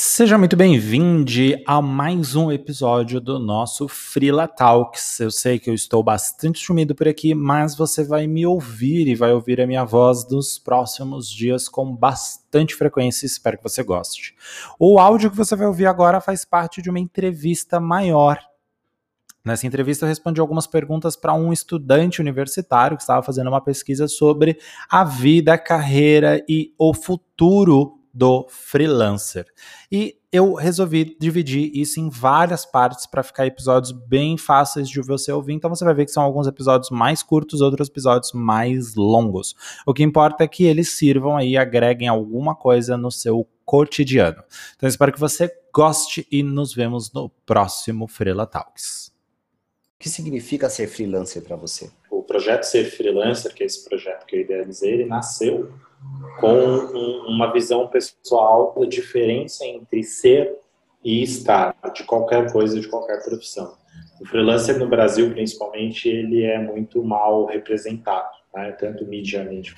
Seja muito bem-vindo a mais um episódio do nosso Freela Talks. Eu sei que eu estou bastante sumido por aqui, mas você vai me ouvir e vai ouvir a minha voz nos próximos dias com bastante frequência. Espero que você goste. O áudio que você vai ouvir agora faz parte de uma entrevista maior. Nessa entrevista eu respondi algumas perguntas para um estudante universitário que estava fazendo uma pesquisa sobre a vida, a carreira e o futuro do freelancer. E eu resolvi dividir isso em várias partes para ficar episódios bem fáceis de você ouvir. Então você vai ver que são alguns episódios mais curtos, outros episódios mais longos. O que importa é que eles sirvam aí, agreguem alguma coisa no seu cotidiano. Então espero que você goste e nos vemos no próximo Freela Talks. O que significa ser freelancer para você? O projeto Ser Freelancer, que é esse projeto que eu idealizei, ele nasceu com um, uma visão pessoal da diferença entre ser e estar, de qualquer coisa, de qualquer profissão. O freelancer no Brasil, principalmente, ele é muito mal representado, né? tanto mediamente,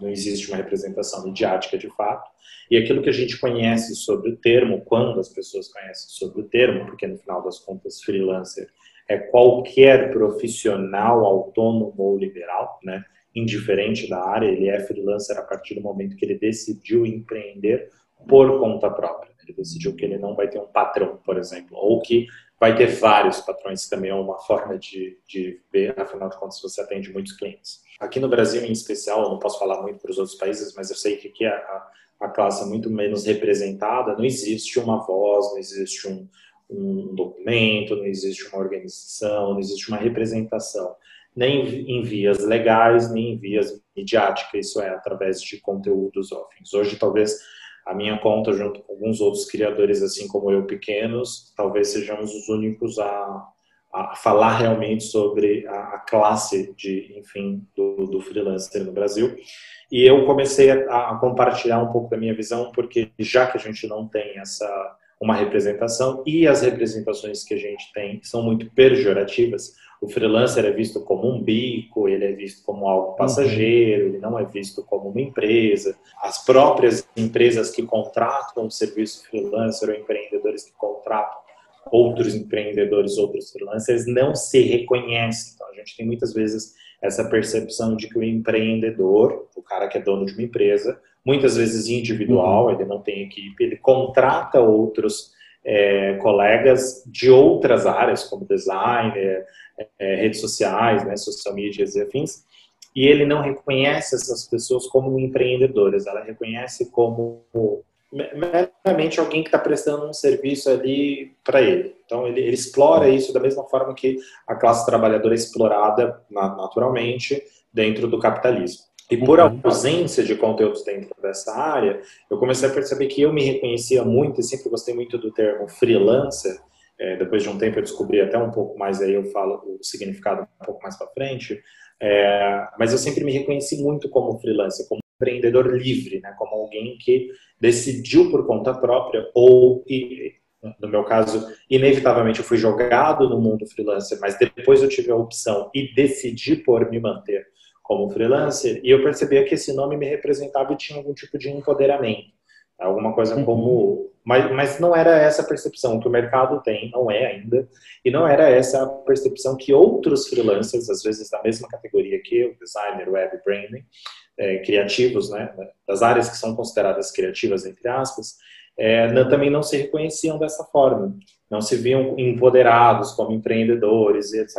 não existe uma representação midiática de fato, e aquilo que a gente conhece sobre o termo, quando as pessoas conhecem sobre o termo, porque no final das contas, freelancer é qualquer profissional autônomo ou liberal, né? Indiferente da área, ele é freelancer a partir do momento que ele decidiu empreender por conta própria. Ele decidiu que ele não vai ter um patrão, por exemplo, ou que vai ter vários patrões, também é uma forma de, de ver, afinal de contas, você atende muitos clientes. Aqui no Brasil, em especial, eu não posso falar muito para os outros países, mas eu sei que aqui a, a classe é muito menos representada, não existe uma voz, não existe um, um documento, não existe uma organização, não existe uma representação nem em vias legais, nem em vias midiáticas, isso é, através de conteúdos offens. Hoje, talvez, a minha conta, junto com alguns outros criadores, assim como eu, pequenos, talvez sejamos os únicos a, a falar realmente sobre a, a, classe de, enfim, do, do freelancer no Brasil. E eu comecei a, a compartilhar um pouco da minha visão, porque já que a gente não tem essa uma representação e as representações que a gente tem são muito pejorativas, o freelancer é visto como um bico, ele é visto como algo passageiro, ele não é visto como uma empresa. As próprias empresas que contratam o serviço freelancer ou empreendedores que contratam outros empreendedores, outros freelancers, não se reconhecem. Então, a gente tem muitas vezes essa percepção de que o empreendedor, o cara que é dono de uma empresa, muitas vezes individual, uhum. ele não tem equipe, ele contrata outros é, colegas de outras áreas, como design, é, redes sociais, né, social media e afins, e ele não reconhece essas pessoas como empreendedoras, ela reconhece como meramente alguém que está prestando um serviço ali para ele. Então, ele, ele, explora isso da mesma forma que a classe trabalhadora é explorada naturalmente dentro do capitalismo. E por uhum. ausência de conteúdos dentro dessa área, eu comecei a perceber que eu me reconhecia muito, e sempre gostei muito do termo freelancer. É, depois de um tempo eu descobri até um pouco mais, aí eu falo o significado um pouco mais para frente. É, mas eu sempre me reconheci muito como freelancer, como empreendedor livre, né? como alguém que decidiu por conta própria ou e, no meu caso, inevitavelmente eu fui jogado no mundo freelancer, mas depois eu tive a opção e decidi por me manter como freelancer, e eu percebia que esse nome me representava e tinha algum tipo de empoderamento. Alguma coisa uhum. como. Mas, mas não era essa a percepção que o mercado tem, não é ainda, e não era essa a percepção que outros freelancers, às vezes da mesma categoria que eu, designer, web, branding, é, criativos, né, das áreas que são consideradas criativas, entre aspas, é, não, também não se reconheciam dessa forma, não se viam empoderados como empreendedores e etc.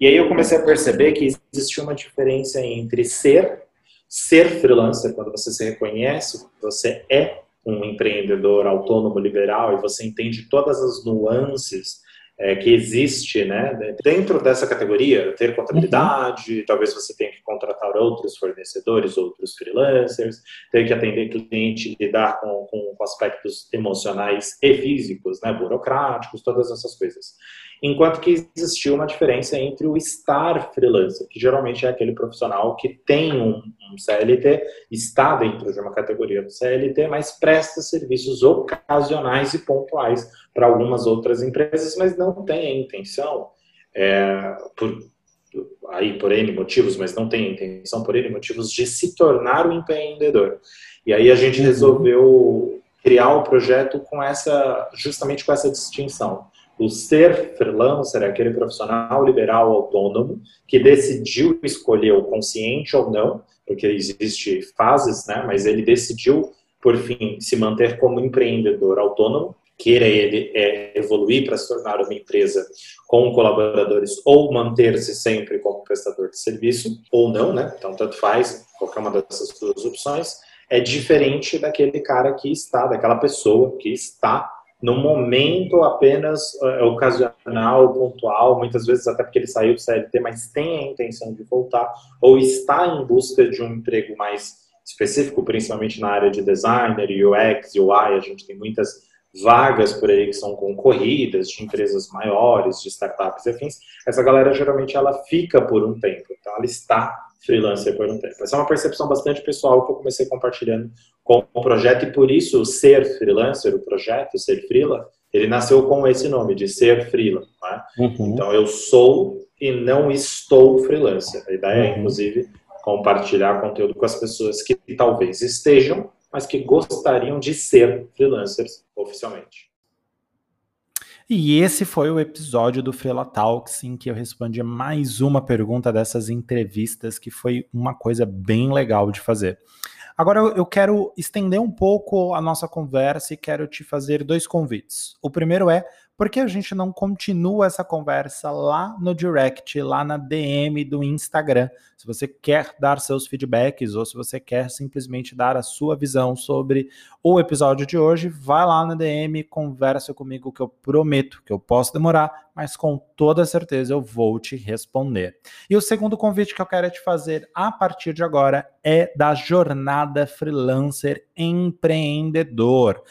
E aí eu comecei a perceber que existia uma diferença entre ser, ser freelancer, quando você se reconhece, você é um empreendedor autônomo liberal e você entende todas as nuances é, que existe, né? Dentro dessa categoria, ter contabilidade, uhum. talvez você tenha que contratar outros fornecedores, outros freelancers, ter que atender cliente, lidar com, com, aspectos emocionais e físicos, né? Burocráticos, todas essas coisas. Enquanto que existiu uma diferença entre o estar freelancer, que geralmente é aquele profissional que tem um, um CLT, está dentro de uma categoria do CLT, mas presta serviços ocasionais e pontuais para algumas outras empresas, mas não tem a intenção, é, por, aí por N motivos, mas não tem a intenção por N motivos de se tornar um empreendedor. E aí a gente uhum. resolveu criar o projeto com essa, justamente com essa distinção. O ser freelancer é aquele profissional liberal autônomo que decidiu escolher o consciente ou não, porque existe fases, né? Mas ele decidiu, por fim, se manter como empreendedor autônomo, queira ele é, evoluir para se tornar uma empresa com colaboradores ou manter-se sempre como prestador de serviço ou não, né? Então tanto faz qualquer uma dessas duas opções. É diferente daquele cara que está, daquela pessoa que está no momento apenas é, ocasional, pontual, muitas vezes até porque ele saiu do CLT, mas tem a intenção de voltar, ou está em busca de um emprego mais específico, principalmente na área de designer, UX, UI, a gente tem muitas vagas por aí que são concorridas, de empresas maiores, de startups e afins, essa galera geralmente ela fica por um tempo, então ela está freelancer por um tempo. Essa é uma percepção bastante pessoal que eu comecei compartilhando com o projeto e por isso ser freelancer, o projeto ser freela, ele nasceu com esse nome de ser freela. Né? Uhum. Então eu sou e não estou freelancer. A ideia é, uhum. é inclusive compartilhar conteúdo com as pessoas que talvez estejam, mas que gostariam de ser freelancers oficialmente. E esse foi o episódio do Freela Talks em que eu respondi mais uma pergunta dessas entrevistas, que foi uma coisa bem legal de fazer. Agora eu quero estender um pouco a nossa conversa e quero te fazer dois convites. O primeiro é por que a gente não continua essa conversa lá no direct, lá na DM do Instagram? Se você quer dar seus feedbacks ou se você quer simplesmente dar a sua visão sobre o episódio de hoje, vai lá na DM, conversa comigo que eu prometo que eu posso demorar, mas com toda certeza eu vou te responder. E o segundo convite que eu quero te fazer a partir de agora é da jornada freelancer empreendedor.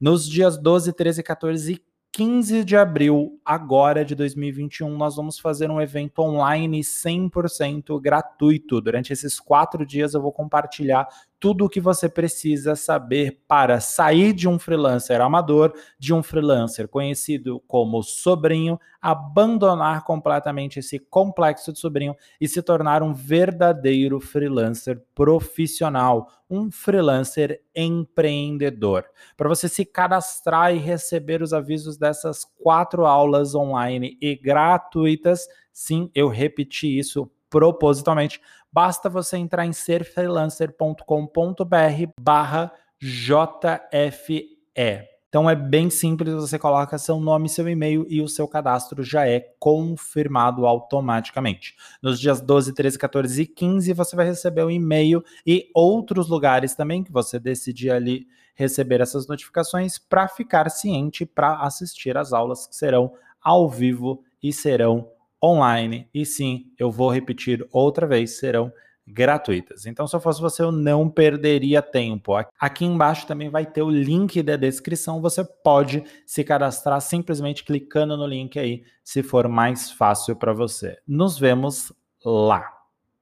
Nos dias 12, 13, 14 e 15 de abril, agora de 2021, nós vamos fazer um evento online 100% gratuito. Durante esses quatro dias, eu vou compartilhar tudo o que você precisa saber para sair de um freelancer amador, de um freelancer conhecido como sobrinho, abandonar completamente esse complexo de sobrinho e se tornar um verdadeiro freelancer profissional, um freelancer empreendedor. Para você se cadastrar e receber os avisos dessas quatro aulas online e gratuitas, sim, eu repeti isso propositalmente, basta você entrar em serfreelancer.com.br barra JFE. Então é bem simples, você coloca seu nome, seu e-mail e o seu cadastro já é confirmado automaticamente. Nos dias 12, 13, 14 e 15 você vai receber o um e-mail e outros lugares também que você decidir ali receber essas notificações para ficar ciente para assistir às aulas que serão ao vivo e serão online. E sim, eu vou repetir outra vez, serão gratuitas. Então, se eu fosse você, eu não perderia tempo. Aqui embaixo também vai ter o link da descrição. Você pode se cadastrar simplesmente clicando no link aí, se for mais fácil para você. Nos vemos lá.